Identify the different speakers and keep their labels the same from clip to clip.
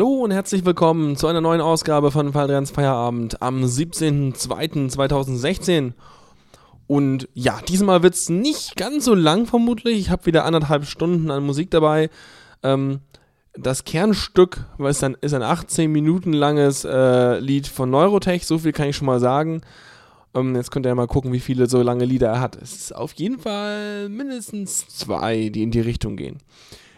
Speaker 1: Hallo und herzlich willkommen zu einer neuen Ausgabe von Valdrians Feierabend am 17.02.2016. Und ja, diesmal wird es nicht ganz so lang vermutlich. Ich habe wieder anderthalb Stunden an Musik dabei. Ähm, das Kernstück ist ein, ist ein 18 Minuten langes äh, Lied von Neurotech, so viel kann ich schon mal sagen. Ähm, jetzt könnt ihr ja mal gucken, wie viele so lange Lieder er hat. Es ist auf jeden Fall mindestens zwei, die in die Richtung gehen.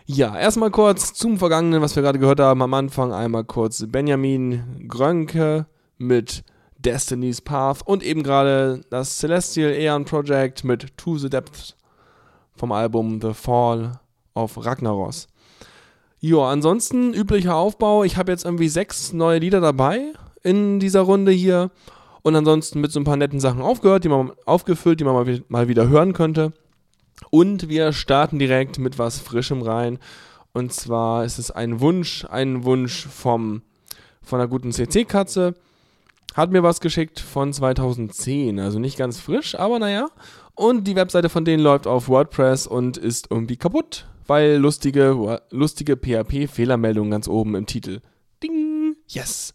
Speaker 1: Ja, erstmal kurz zum Vergangenen, was wir gerade gehört haben. Am Anfang einmal kurz Benjamin Grönke mit Destiny's Path und eben gerade das Celestial Aeon Project mit To the Depths vom Album The Fall of Ragnaros. Ja, ansonsten üblicher Aufbau. Ich habe jetzt irgendwie sechs neue Lieder dabei in dieser Runde hier und ansonsten mit so ein paar netten Sachen aufgehört, die man aufgefüllt, die man mal wieder hören könnte. Und wir starten direkt mit was Frischem rein. Und zwar ist es ein Wunsch, ein Wunsch vom, von einer guten CC-Katze. Hat mir was geschickt von 2010, also nicht ganz frisch, aber naja. Und die Webseite von denen läuft auf WordPress und ist irgendwie kaputt, weil lustige, lustige PHP-Fehlermeldungen ganz oben im Titel. Ding! Yes!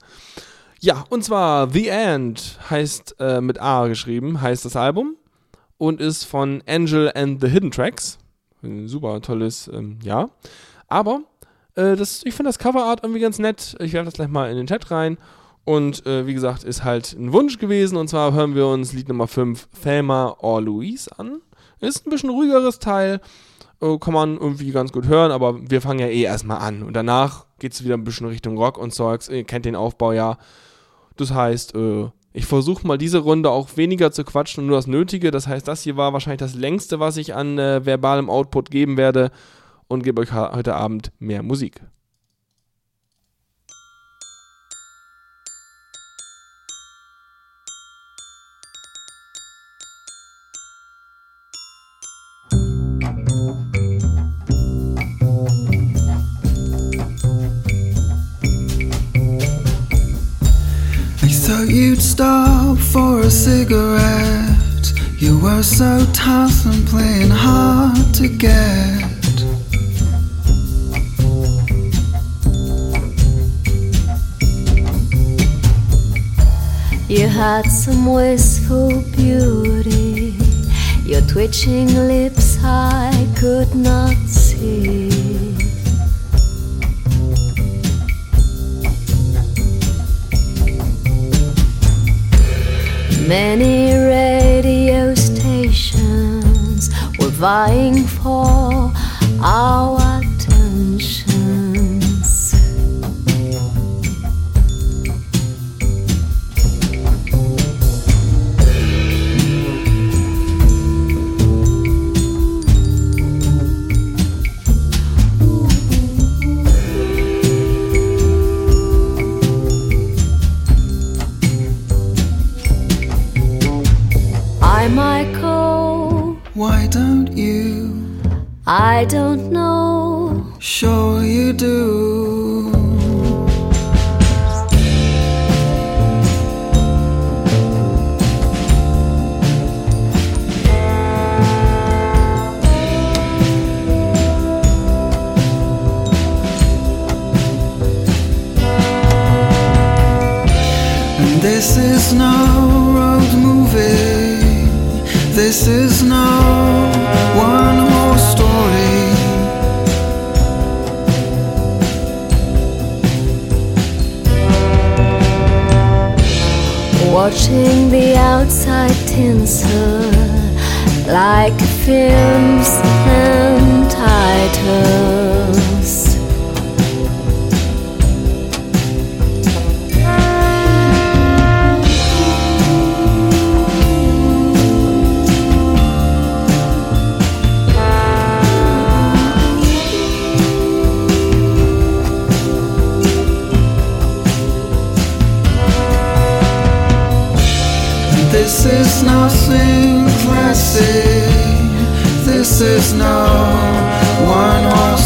Speaker 1: Ja, und zwar The End heißt äh, mit A geschrieben, heißt das Album und ist von Angel and the Hidden Tracks. Ein super tolles, ähm, ja. Aber äh, das, ich finde das Coverart irgendwie ganz nett. Ich werfe das gleich mal in den Chat rein. Und äh, wie gesagt, ist halt ein Wunsch gewesen. Und zwar hören wir uns Lied Nummer 5, Thelma or Louise, an. Ist ein bisschen ruhigeres Teil. Äh, kann man irgendwie ganz gut hören, aber wir fangen ja eh erstmal an. Und danach geht es wieder ein bisschen Richtung Rock und Zeugs. Ihr kennt den Aufbau ja. Das heißt, äh, ich versuche mal diese Runde auch weniger zu quatschen und nur das Nötige. Das heißt, das hier war wahrscheinlich das längste, was ich an äh, verbalem Output geben werde und gebe euch heute Abend mehr Musik.
Speaker 2: So tough and playing hard to get.
Speaker 3: You had some wistful beauty. Your twitching lips I could not see. Many were vying for our attentions. I might
Speaker 2: don't you?
Speaker 3: I don't know.
Speaker 2: Sure you do. This is no
Speaker 3: Watching the outside tinsel like films and
Speaker 2: is nothing classic. This is no one horse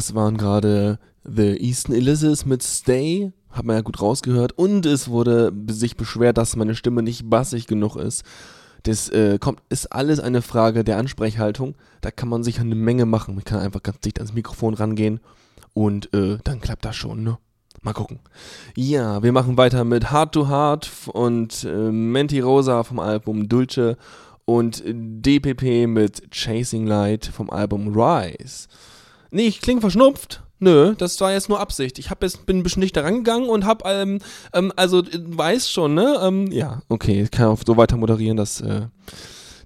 Speaker 1: Das waren gerade The Eastern Elizabeth mit Stay. Hat man ja gut rausgehört. Und es wurde sich beschwert, dass meine Stimme nicht bassig genug ist. Das äh, kommt, ist alles eine Frage der Ansprechhaltung. Da kann man sich eine Menge machen. Man kann einfach ganz dicht ans Mikrofon rangehen und äh, dann klappt das schon, ne? Mal gucken. Ja, wir machen weiter mit Heart to Heart und äh, Menti Rosa vom Album Dulce und DPP mit Chasing Light vom Album Rise. Nee, ich klinge verschnupft. Nö, das war jetzt nur Absicht. Ich hab jetzt, bin ein bisschen nicht da rangegangen und hab, ähm, ähm, also, äh, weiß schon, ne? Ähm, ja, okay, ich kann auch so weiter moderieren, dass, äh,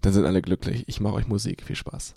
Speaker 1: dann sind alle glücklich. Ich mache euch Musik. Viel Spaß.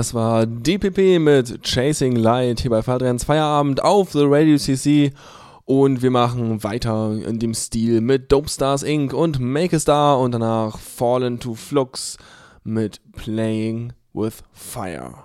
Speaker 4: das war DPP mit Chasing Light hier bei Fadrians Feierabend auf The Radio CC. Und wir machen weiter in dem Stil mit Dope Stars Inc. und Make a Star und danach Fallen to Flux mit Playing with Fire.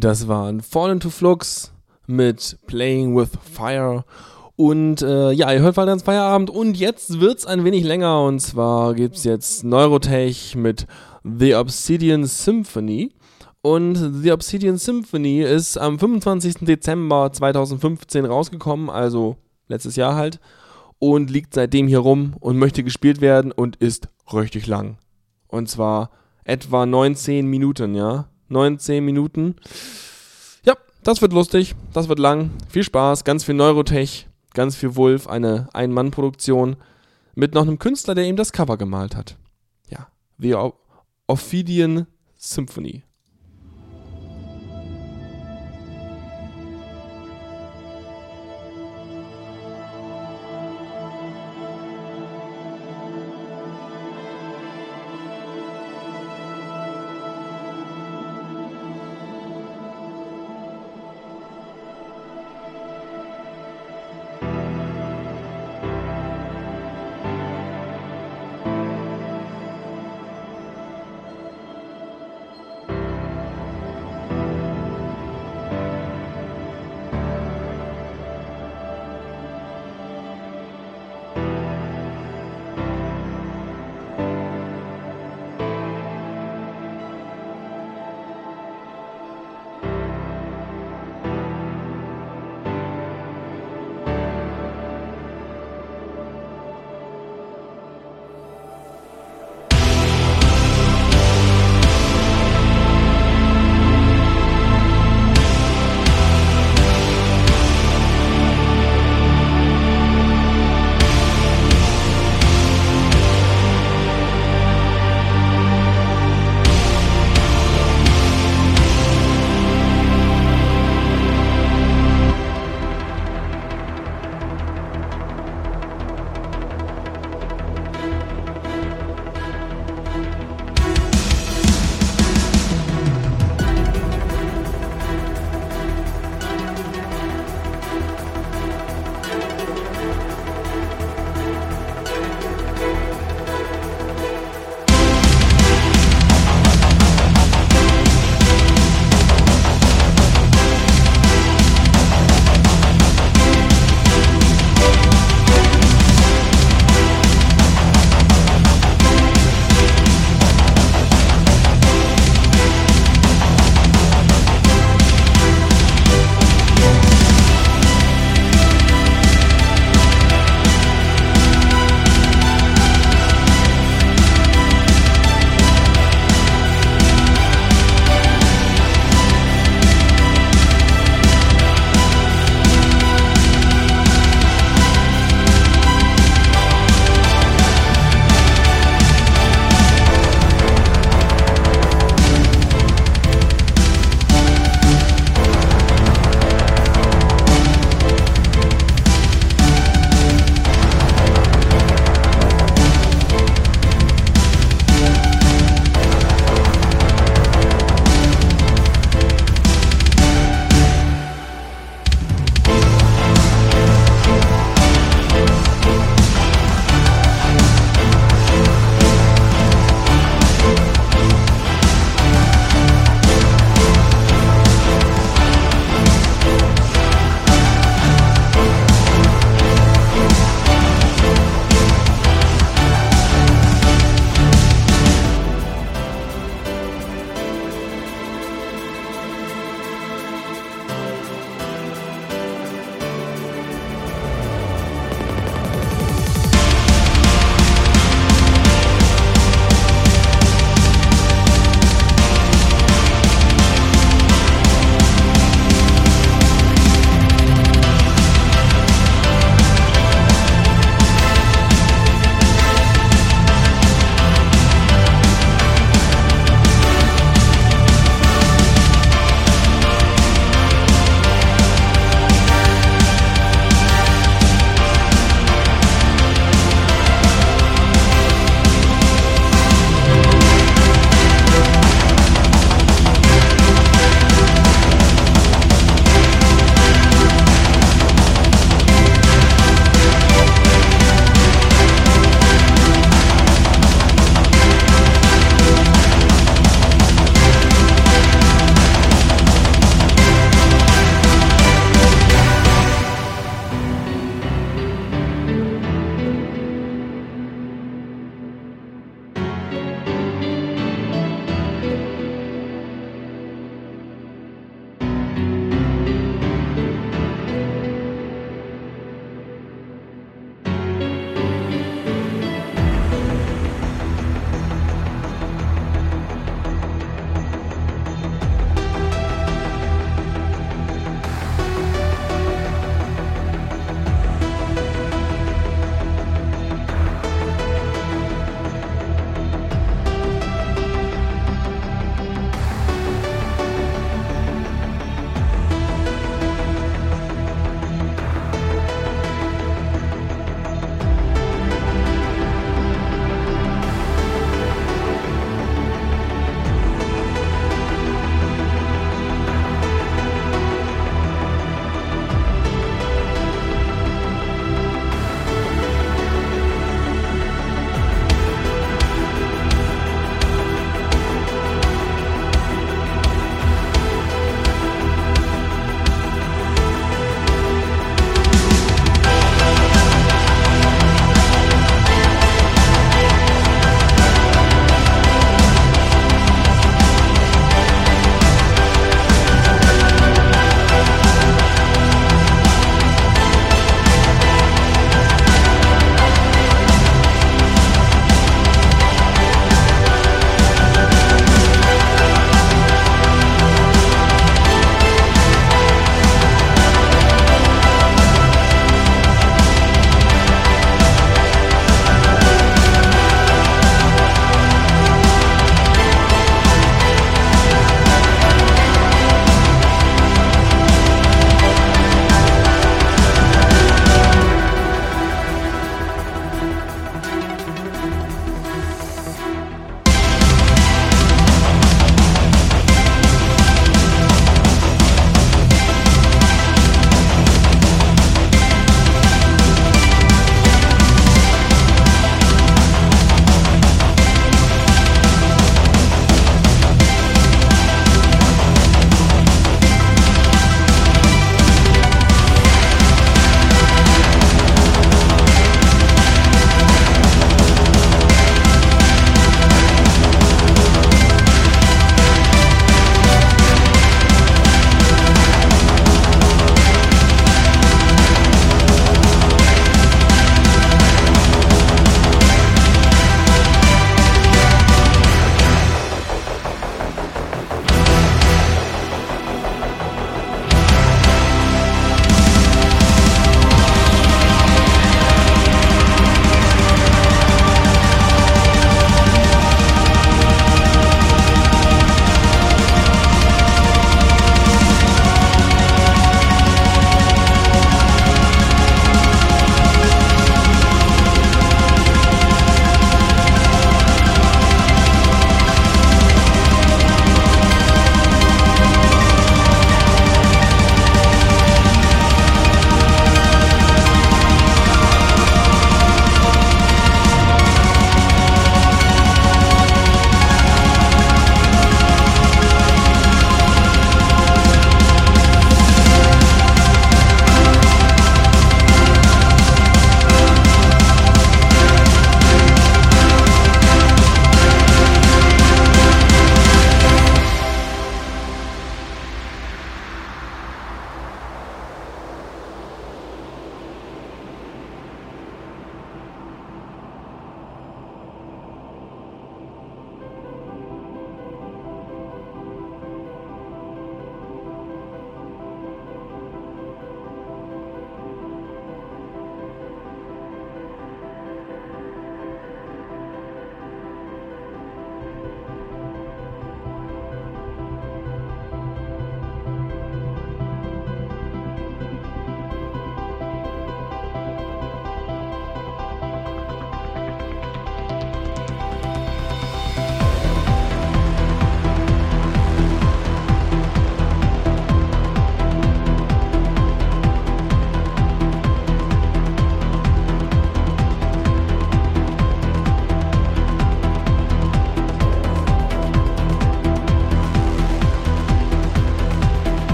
Speaker 1: Das waren Fall into Flux mit Playing with Fire. Und äh, ja, ihr hört weiter ins Feierabend. Und jetzt wird's ein wenig länger. Und zwar gibt's jetzt Neurotech mit The Obsidian Symphony. Und The Obsidian Symphony ist am 25. Dezember 2015 rausgekommen, also letztes Jahr halt, und liegt seitdem hier rum und möchte gespielt werden und ist richtig lang. Und zwar etwa 19 Minuten, ja. 9, 10 Minuten. Ja, das wird lustig, das wird lang. Viel Spaß, ganz viel Neurotech, ganz viel Wolf, eine Ein-Mann-Produktion mit noch einem Künstler, der ihm das Cover gemalt hat. Ja, The Ophidian Symphony.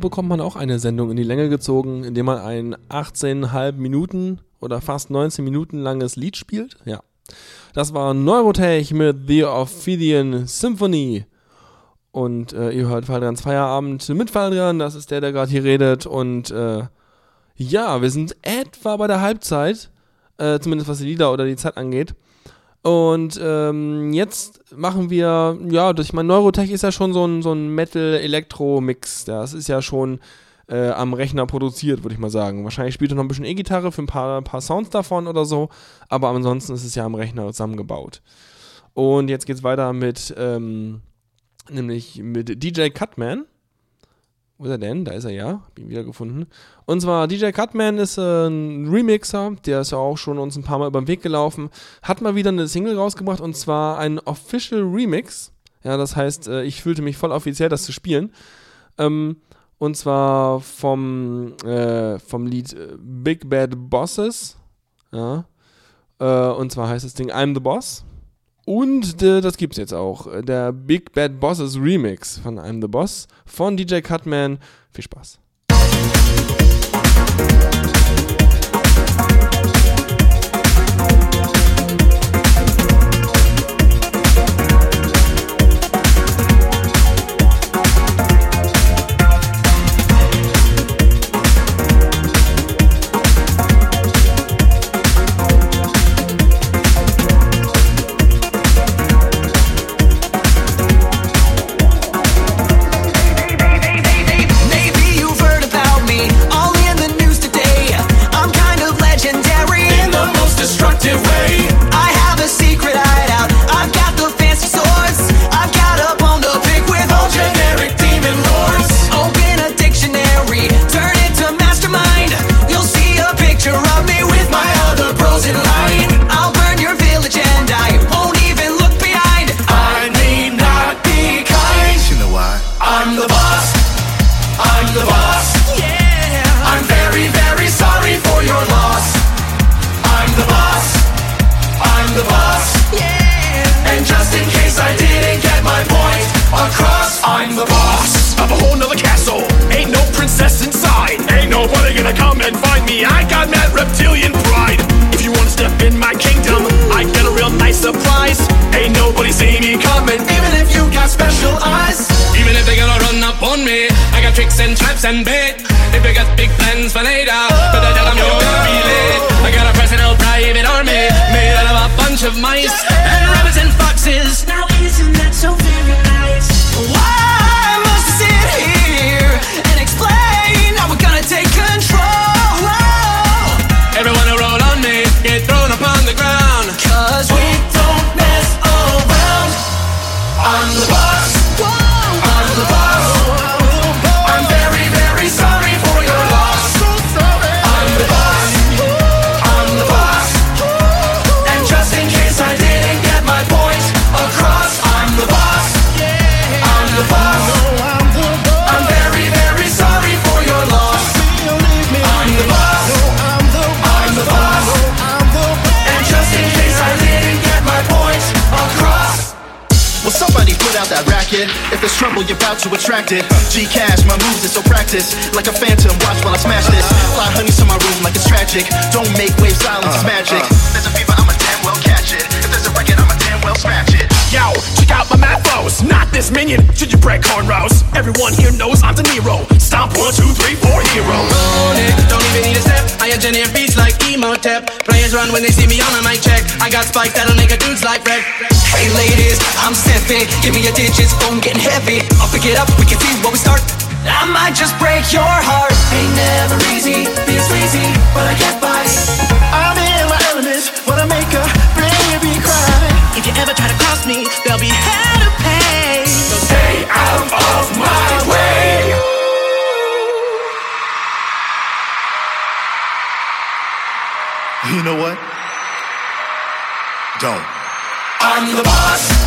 Speaker 1: Bekommt man auch eine Sendung in die Länge gezogen, indem man ein 18,5 Minuten oder fast 19 Minuten langes Lied spielt. Ja. Das war Neurotech mit The Ophidian Symphony. Und äh, ihr hört Faldrans Feierabend mit Faldran, das ist der, der gerade hier redet. Und äh, ja, wir sind etwa bei der Halbzeit, äh, zumindest was die Lieder oder die Zeit angeht. Und ähm, jetzt machen wir, ja, ich meine, Neurotech ist ja schon so ein, so ein Metal-Elektro-Mix. Das ist ja schon äh, am Rechner produziert, würde ich mal sagen. Wahrscheinlich spielt er noch ein bisschen E-Gitarre für ein paar, paar Sounds davon oder so, aber ansonsten ist es ja am Rechner zusammengebaut. Und jetzt geht's weiter mit, ähm, nämlich mit DJ Cutman. Wo ist er denn? Da ist er ja. Hab ihn wieder gefunden. Und zwar DJ Cutman ist äh, ein Remixer, der ist ja auch schon uns ein paar Mal über den Weg gelaufen. Hat mal wieder eine Single rausgebracht und zwar ein Official Remix. Ja, das heißt, äh, ich fühlte mich voll offiziell, das zu spielen. Ähm, und zwar vom, äh, vom Lied äh, Big Bad Bosses. Ja. Und zwar heißt das Ding I'm the Boss. Und äh, das gibt's jetzt auch. Der Big Bad Bosses Remix von I'm the Boss von DJ Cutman. Viel Spaß.
Speaker 5: And
Speaker 6: traps
Speaker 7: racket. Trouble, you're about to attract it. G Cash, my moves is so practiced. Like a phantom, watch while I smash this. Fly honeys to my room like it's tragic. Don't make waves, silence is uh, magic. Uh. If There's a fever, I'ma damn well catch it. If there's a record, I'ma damn well scratch it.
Speaker 8: Yo, check out my mathos. Not this minion. Should you break cornrows? Everyone here knows I'm De Niro. Stomp one, two, three, four hero.
Speaker 6: Own don't even need a step. I engineer beats like Emotep. Players run when they see me on a mic check. I got spikes that'll make a dude's life wreck.
Speaker 5: Hey ladies, I'm Steffi. Give me your digits, phone getting heavy. I'll pick it up, we can see where we start. I might just break your heart. Ain't never easy,
Speaker 7: Don't.
Speaker 5: I'm the boss.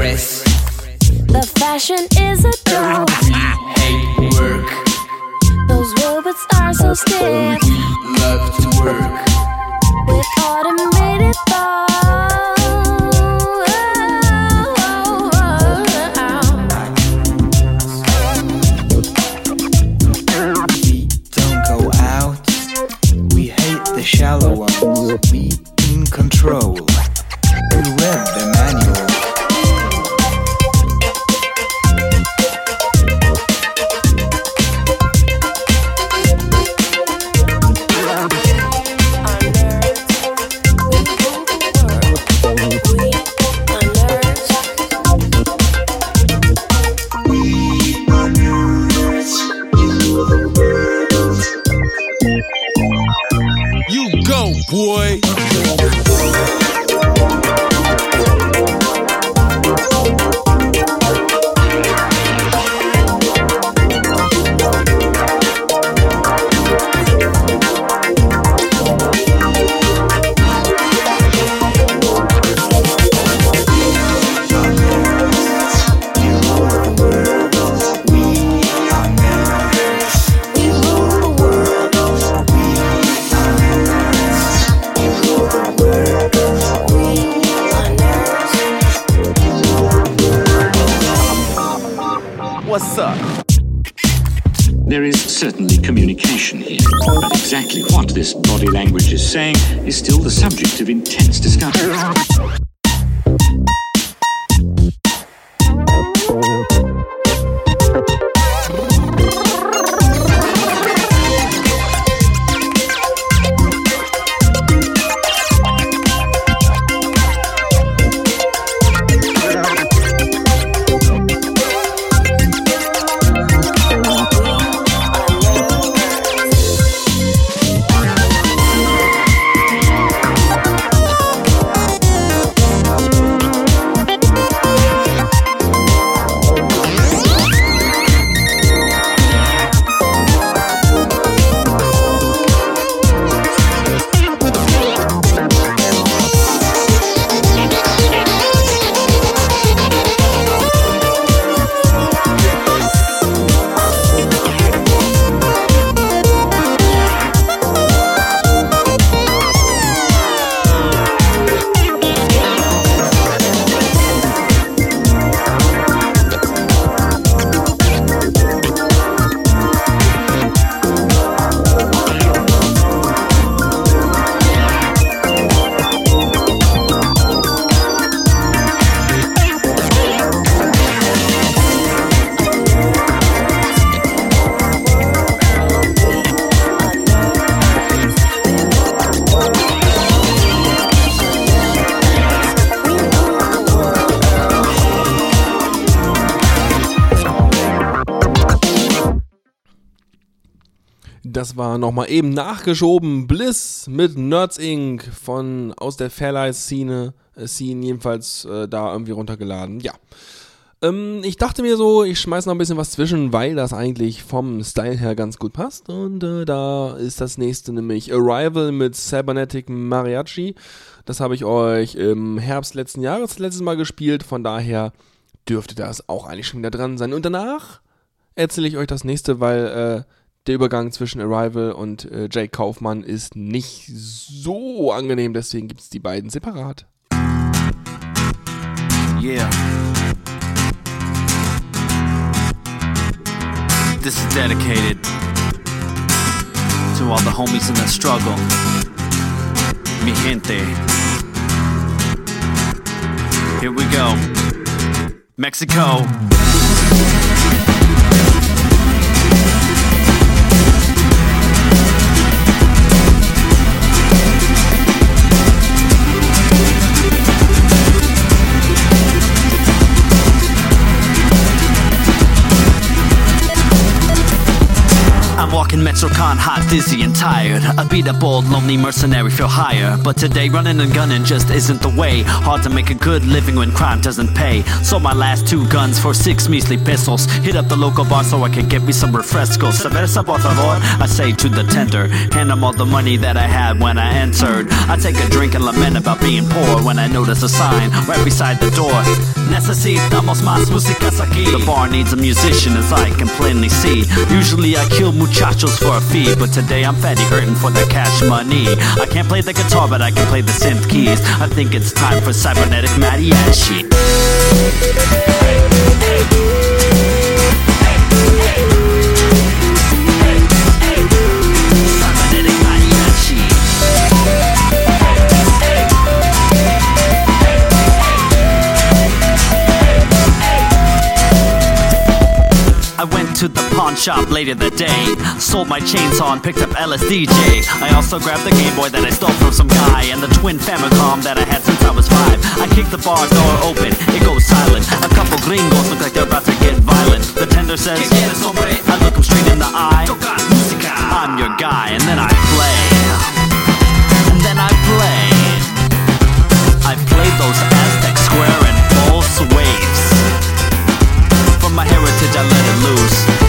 Speaker 9: Stress.
Speaker 10: The fashion is a joke.
Speaker 9: Hate work.
Speaker 10: Those robots are so stiff.
Speaker 9: We love to work.
Speaker 10: with automated thoughts.
Speaker 1: Das war nochmal eben nachgeschoben. Bliss mit Nerds Inc. von aus der Fairlight-Szene. Äh, Scene jedenfalls äh, da irgendwie runtergeladen. Ja. Ähm, ich dachte mir so, ich schmeiß noch ein bisschen was zwischen, weil das eigentlich vom Style her ganz gut passt. Und äh, da ist das nächste nämlich Arrival mit Cybernetic Mariachi. Das habe ich euch im Herbst letzten Jahres letztes Mal gespielt. Von daher dürfte das auch eigentlich schon wieder dran sein. Und danach erzähle ich euch das nächste, weil äh, der Übergang zwischen Arrival und äh, Jake Kaufmann ist nicht so angenehm, deswegen gibt es die beiden separat.
Speaker 11: Yeah. This is dedicated to all the homies in the struggle. Mi gente. Here we go. Mexico. Walking Mexico. Extra con, hot, dizzy, and tired. I beat a bold, lonely mercenary, feel higher. But today, running and gunning just isn't the way. Hard to make a good living when crime doesn't pay. Sold my last two guns for six measly pesos. Hit up the local bar so I can get me some refrescos. Cerveza, por favor, I say to the tender. Hand him all the money that I had when I entered. I take a drink and lament about being poor when I notice a sign right beside the door. Necesitamos más músicas aquí. The bar needs a musician as I can plainly see. Usually I kill muchachos for a fee, but today I'm fatty hurting for the cash money. I can't play the guitar, but I can play the synth keys. I think it's time for cybernetic mariachi. I went to the pawn shop later that day. Sold my chainsaw and picked up LSDJ. I also grabbed the Game Boy that I stole from some guy and the twin Famicom that I had since I was five. I kick the bar door open, it goes silent. A couple gringos look like they're about to get violent. The tender says, I look him straight in the eye. I'm your guy, and then I play. And then I play. I play those Aztec square and false waves. From my heritage, I let it loose.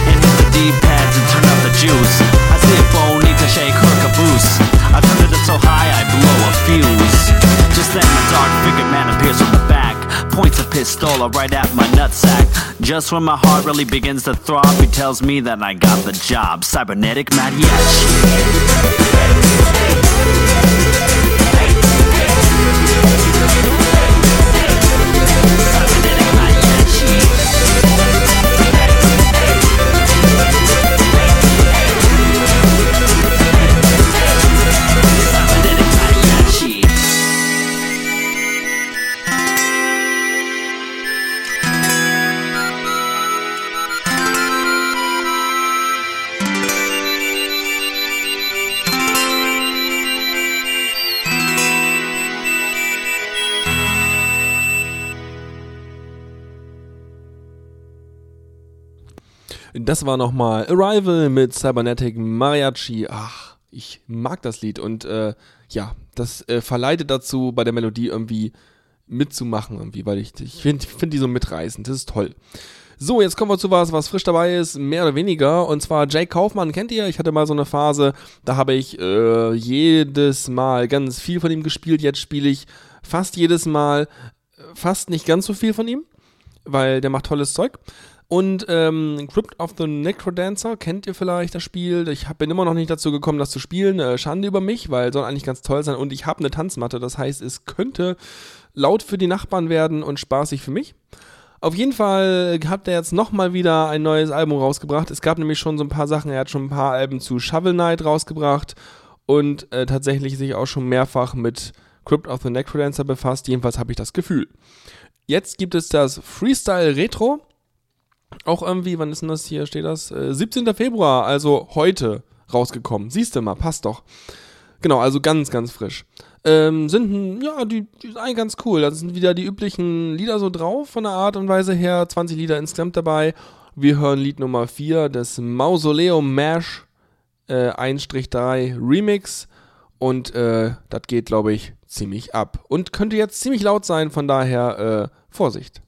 Speaker 11: D-pads and turn up the juice. I see a bone, need to shake her caboose. I turn it up so high, I blow a fuse. Just then, a dark figured man appears from the back. Points a pistol right at my nutsack. Just when my heart really begins to throb, he tells me that I got the job. Cybernetic mariachi.
Speaker 1: Das war nochmal Arrival mit Cybernetic Mariachi. Ach, ich mag das Lied und äh, ja, das äh, verleitet dazu, bei der Melodie irgendwie mitzumachen, irgendwie, weil ich, ich finde find die so mitreißend. Das ist toll. So, jetzt kommen wir zu was, was frisch dabei ist, mehr oder weniger. Und zwar Jake Kaufmann, kennt ihr? Ich hatte mal so eine Phase, da habe ich äh, jedes Mal ganz viel von ihm gespielt. Jetzt spiele ich fast jedes Mal äh, fast nicht ganz so viel von ihm, weil der macht tolles Zeug. Und ähm, Crypt of the Necrodancer, kennt ihr vielleicht das Spiel? Ich hab, bin immer noch nicht dazu gekommen, das zu spielen. Äh, Schande über mich, weil soll eigentlich ganz toll sein. Und ich habe eine Tanzmatte, das heißt, es könnte laut für die Nachbarn werden und spaßig für mich. Auf jeden Fall hat er jetzt nochmal wieder ein neues Album rausgebracht. Es gab nämlich schon so ein paar Sachen. Er hat schon ein paar Alben zu Shovel Knight rausgebracht und äh, tatsächlich sich auch schon mehrfach mit Crypt of the Necrodancer befasst. Jedenfalls habe ich das Gefühl. Jetzt gibt es das Freestyle Retro. Auch irgendwie, wann ist denn das hier? Steht das? Äh, 17. Februar, also heute rausgekommen. Siehst du mal, passt doch. Genau, also ganz, ganz frisch. Ähm, sind, ja, die, die sind eigentlich ganz cool. Da sind wieder die üblichen Lieder so drauf, von der Art und Weise her. 20 Lieder insgesamt dabei. Wir hören Lied Nummer 4 des Mausoleum Mash äh, 1-3 Remix. Und äh, das geht, glaube ich, ziemlich ab. Und könnte jetzt ziemlich laut sein, von daher äh, Vorsicht.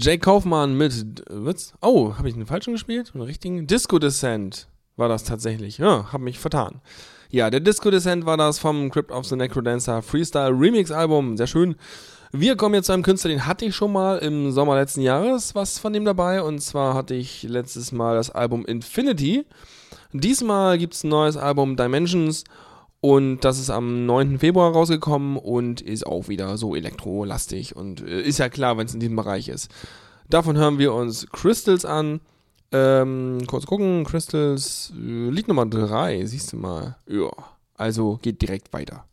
Speaker 1: Jay Kaufmann mit, was? Oh, habe ich einen falschen gespielt? Einen richtigen? Disco Descent war das tatsächlich. Ja, habe mich vertan. Ja, der Disco Descent war das vom Crypt of the Necrodancer Freestyle Remix Album. Sehr schön. Wir kommen jetzt zu einem Künstler, den hatte ich schon mal im Sommer letzten Jahres was von dem dabei. Und zwar hatte ich letztes Mal das Album Infinity. Diesmal gibt es ein neues Album Dimensions. Und das ist am 9. Februar rausgekommen und ist auch wieder so elektrolastig. Und äh, ist ja klar, wenn es in diesem Bereich ist. Davon hören wir uns Crystals an. Ähm, kurz gucken, Crystals, äh, Lied Nummer 3, siehst du mal. Ja, also geht direkt weiter.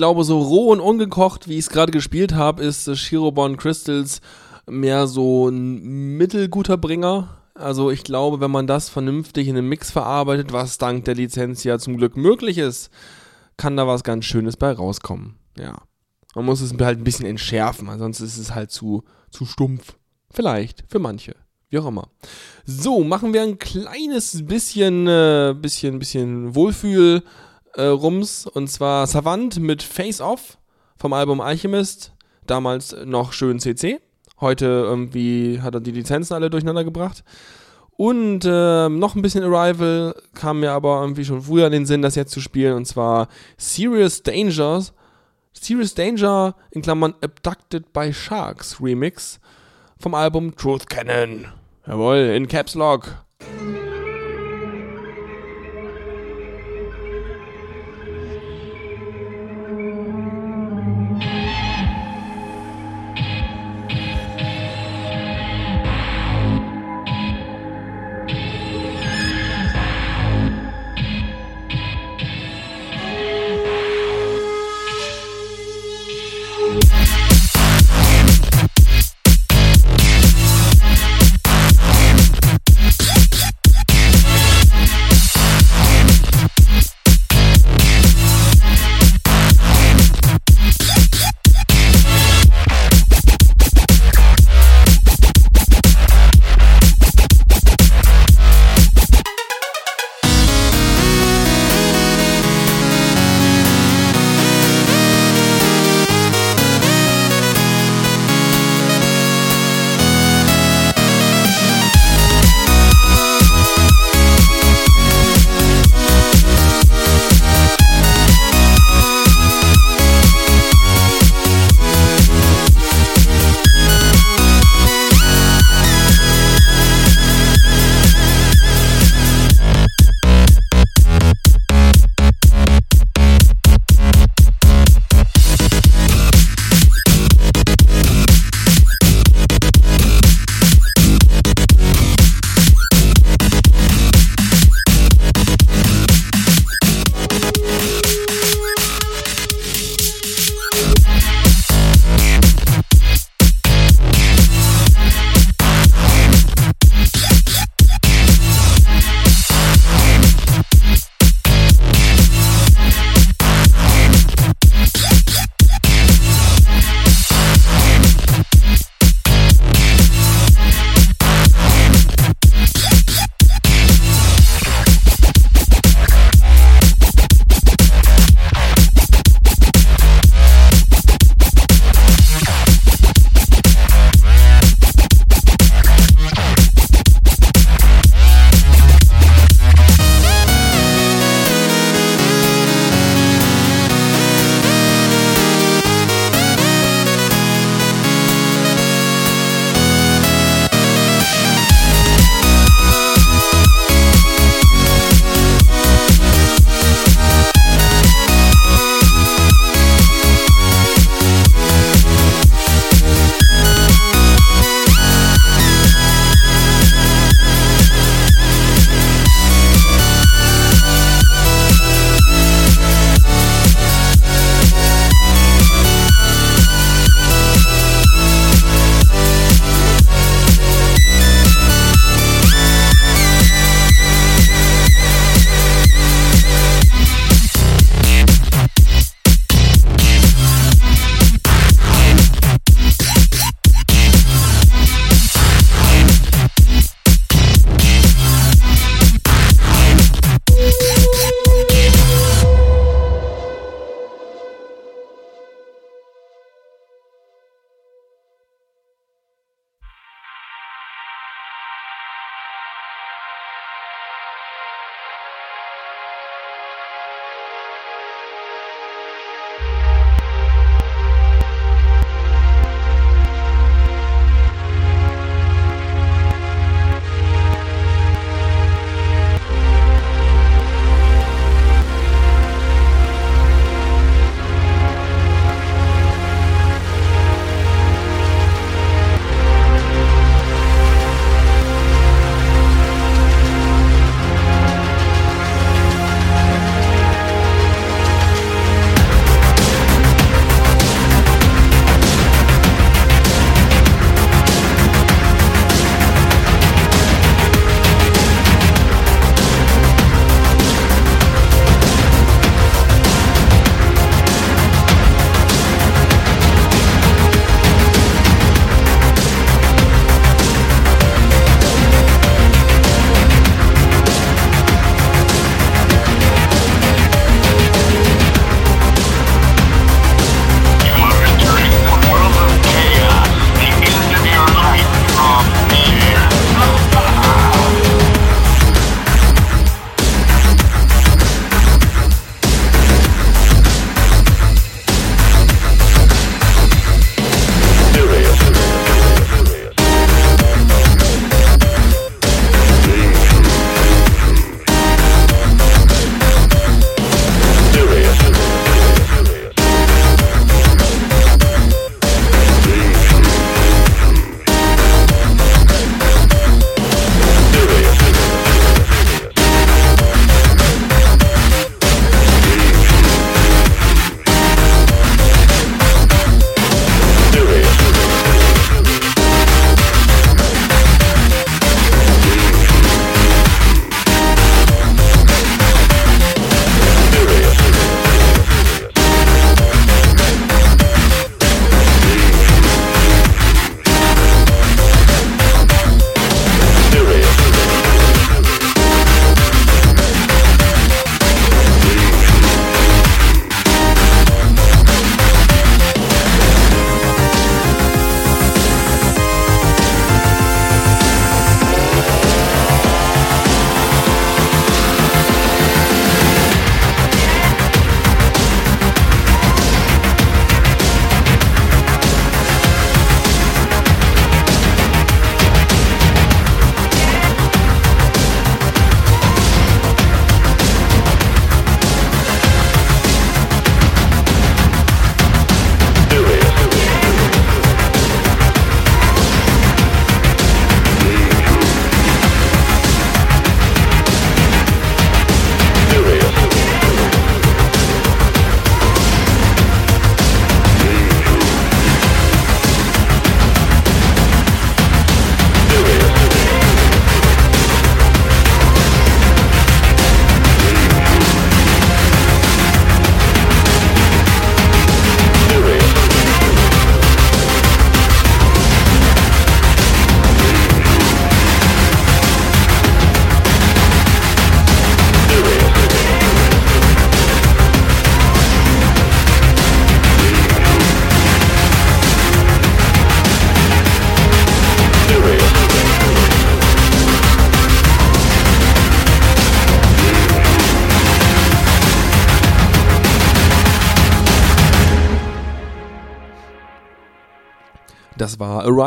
Speaker 1: Glaube, so roh und ungekocht, wie ich es gerade gespielt habe, ist äh, Shirobon Crystals mehr so ein mittelguter Bringer. Also ich glaube, wenn man das vernünftig in einem Mix verarbeitet, was dank der Lizenz ja zum Glück möglich ist, kann da was ganz Schönes bei rauskommen. Ja. Man muss es halt ein bisschen entschärfen, ansonsten ist es halt zu, zu stumpf. Vielleicht, für manche. Wie auch immer. So, machen wir ein kleines bisschen, äh, bisschen, bisschen Wohlfühl äh, Rums und zwar Savant mit Face Off vom Album Alchemist. Damals noch schön CC. Heute irgendwie hat er die Lizenzen alle durcheinander gebracht. Und ähm, noch ein bisschen Arrival kam mir aber irgendwie schon früher in den Sinn, das jetzt zu spielen. Und zwar Serious Dangers. Serious Danger in Klammern Abducted by Sharks Remix vom Album Truth Cannon. Jawohl, in Caps Lock.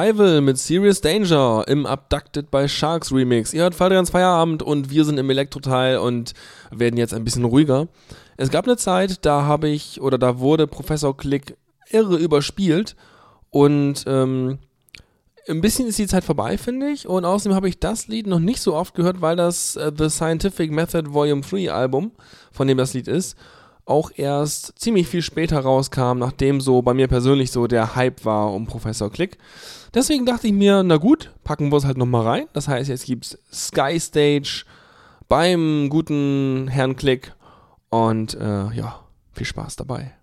Speaker 1: Arrival mit Serious Danger im Abducted by Sharks Remix. Ihr hört Fadrians Feierabend und wir sind im Elektroteil und werden jetzt ein bisschen ruhiger. Es gab eine Zeit, da habe ich oder da wurde Professor Click irre überspielt und ähm, ein bisschen ist die Zeit vorbei, finde ich. Und außerdem habe ich das Lied noch nicht so oft gehört, weil das äh, The Scientific Method Volume 3 Album, von dem das Lied ist, auch erst ziemlich viel später rauskam, nachdem so bei mir persönlich so der Hype war um Professor Click. Deswegen dachte ich mir, na gut, packen wir es halt nochmal rein. Das heißt, jetzt gibt's Sky Stage beim guten Herrn Click und äh, ja, viel Spaß dabei.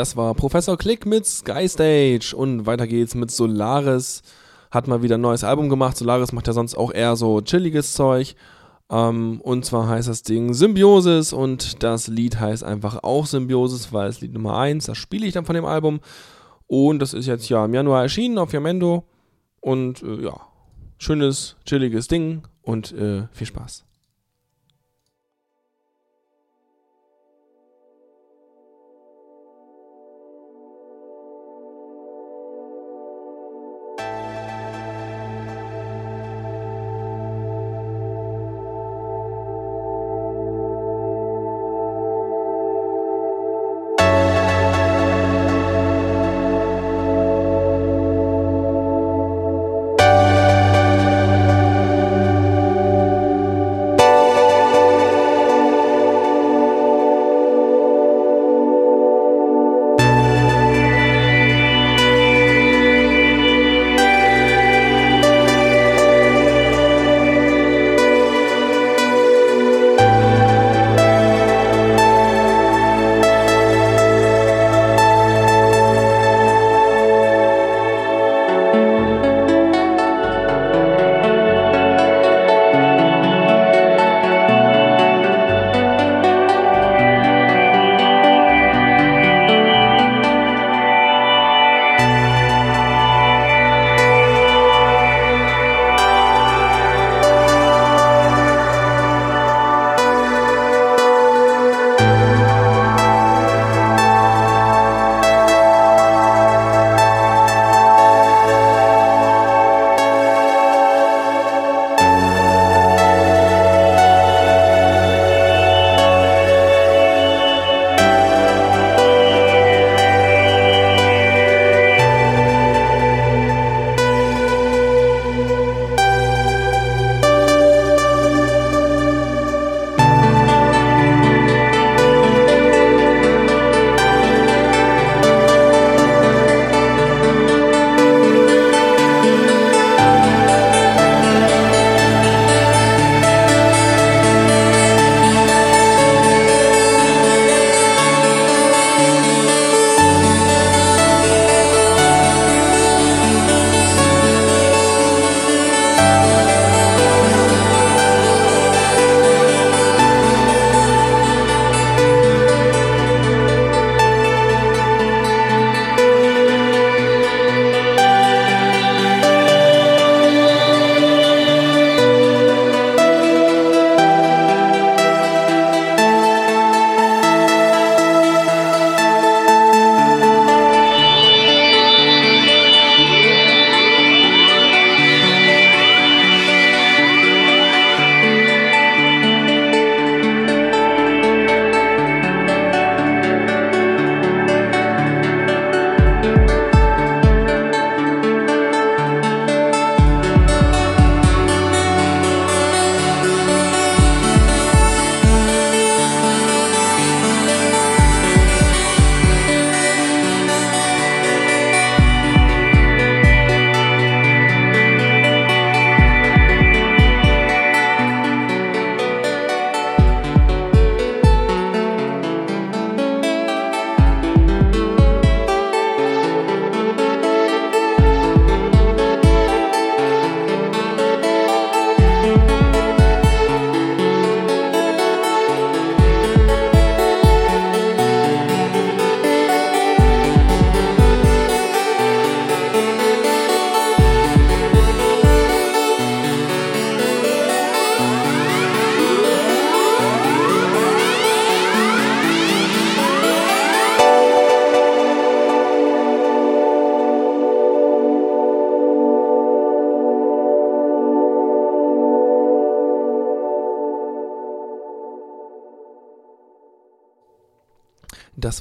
Speaker 1: Das war Professor Click mit Sky Stage und weiter geht's mit Solaris. Hat mal wieder ein neues Album gemacht. Solaris macht ja sonst auch eher so chilliges Zeug. Ähm, und zwar heißt das Ding Symbiosis und das Lied heißt einfach auch Symbiosis, weil es Lied Nummer 1, das spiele ich dann von dem Album. Und das ist jetzt ja im Januar erschienen auf Yamendo. Und äh, ja, schönes, chilliges Ding und äh, viel Spaß.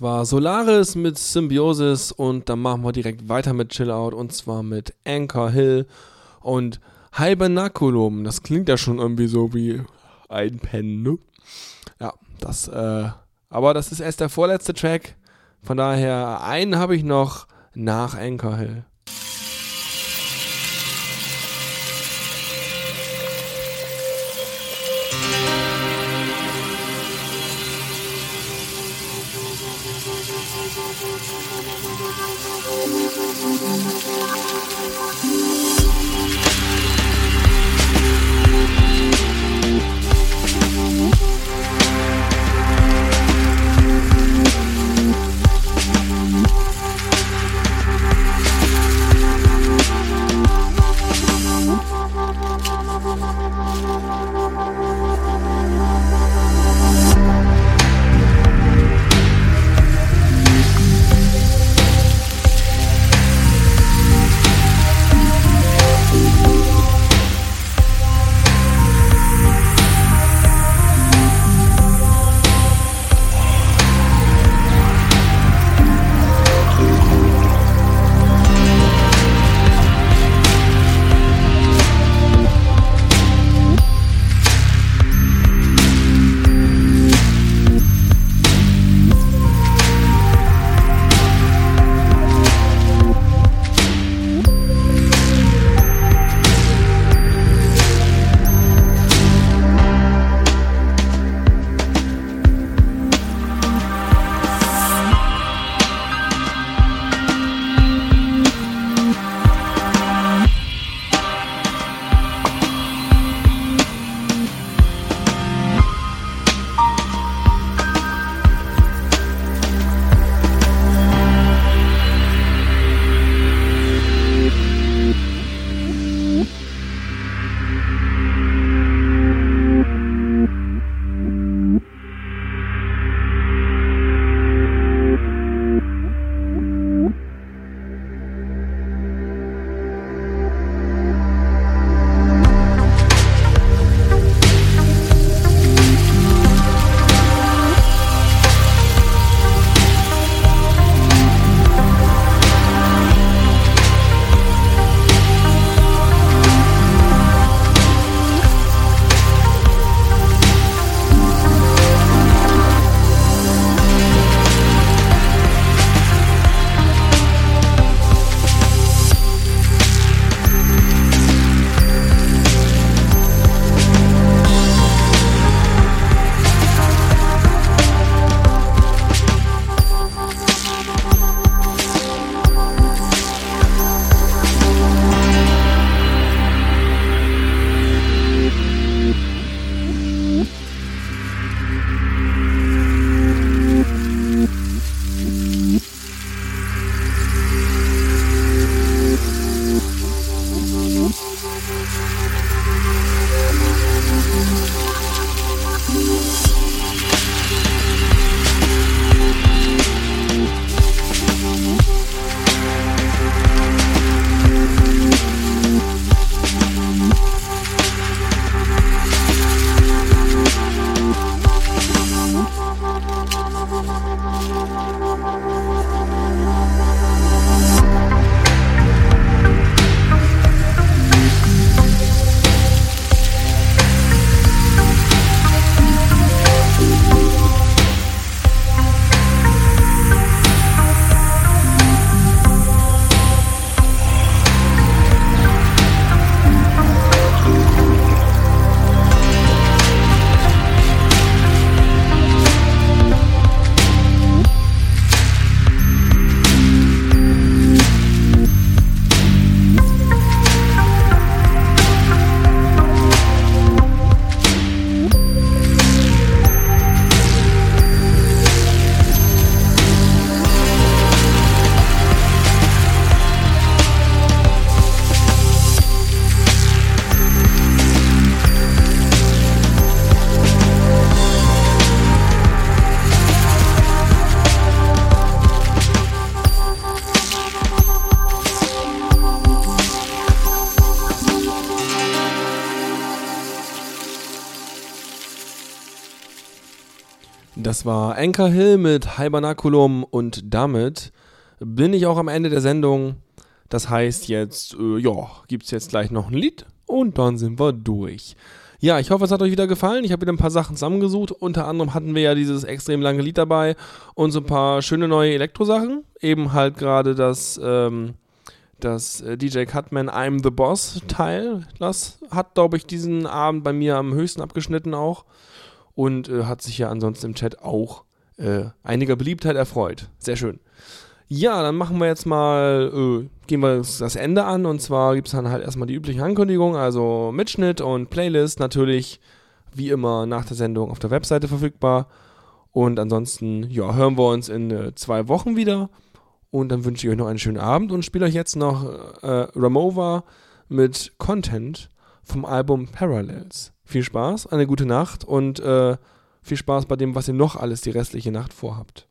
Speaker 1: War Solaris mit Symbiosis und dann machen wir direkt weiter mit Chill Out und zwar mit Anchor Hill und Hibernaculum. Das klingt ja schon irgendwie so wie einpennen, ne? Ja, das, äh, aber das ist erst der vorletzte Track. Von daher, einen habe ich noch nach Anchor Hill. Das war Anchor Hill mit Hibernaculum und damit bin ich auch am Ende der Sendung. Das heißt jetzt, äh, ja, gibt es jetzt gleich noch ein Lied und dann sind wir durch. Ja, ich hoffe, es hat euch wieder gefallen. Ich habe wieder ein paar Sachen zusammengesucht. Unter anderem hatten wir ja dieses extrem lange Lied dabei und so ein paar schöne neue Elektrosachen. Eben halt gerade das, ähm, das äh, DJ Cutman I'm the Boss Teil. Das hat, glaube ich, diesen Abend bei mir am höchsten abgeschnitten auch und äh, hat sich ja ansonsten im Chat auch äh, einiger Beliebtheit erfreut. Sehr schön. Ja, dann machen wir jetzt mal, äh, gehen wir das Ende an und zwar gibt es dann halt erstmal die üblichen Ankündigungen, also Mitschnitt und Playlist natürlich wie immer nach der Sendung auf der Webseite verfügbar. Und ansonsten, ja, hören wir uns in äh, zwei Wochen wieder. Und dann wünsche ich euch noch einen schönen Abend und spiele euch jetzt noch äh, Ramova mit Content vom Album Parallels. Viel Spaß, eine gute Nacht und äh, viel Spaß bei dem, was ihr noch alles die restliche Nacht vorhabt.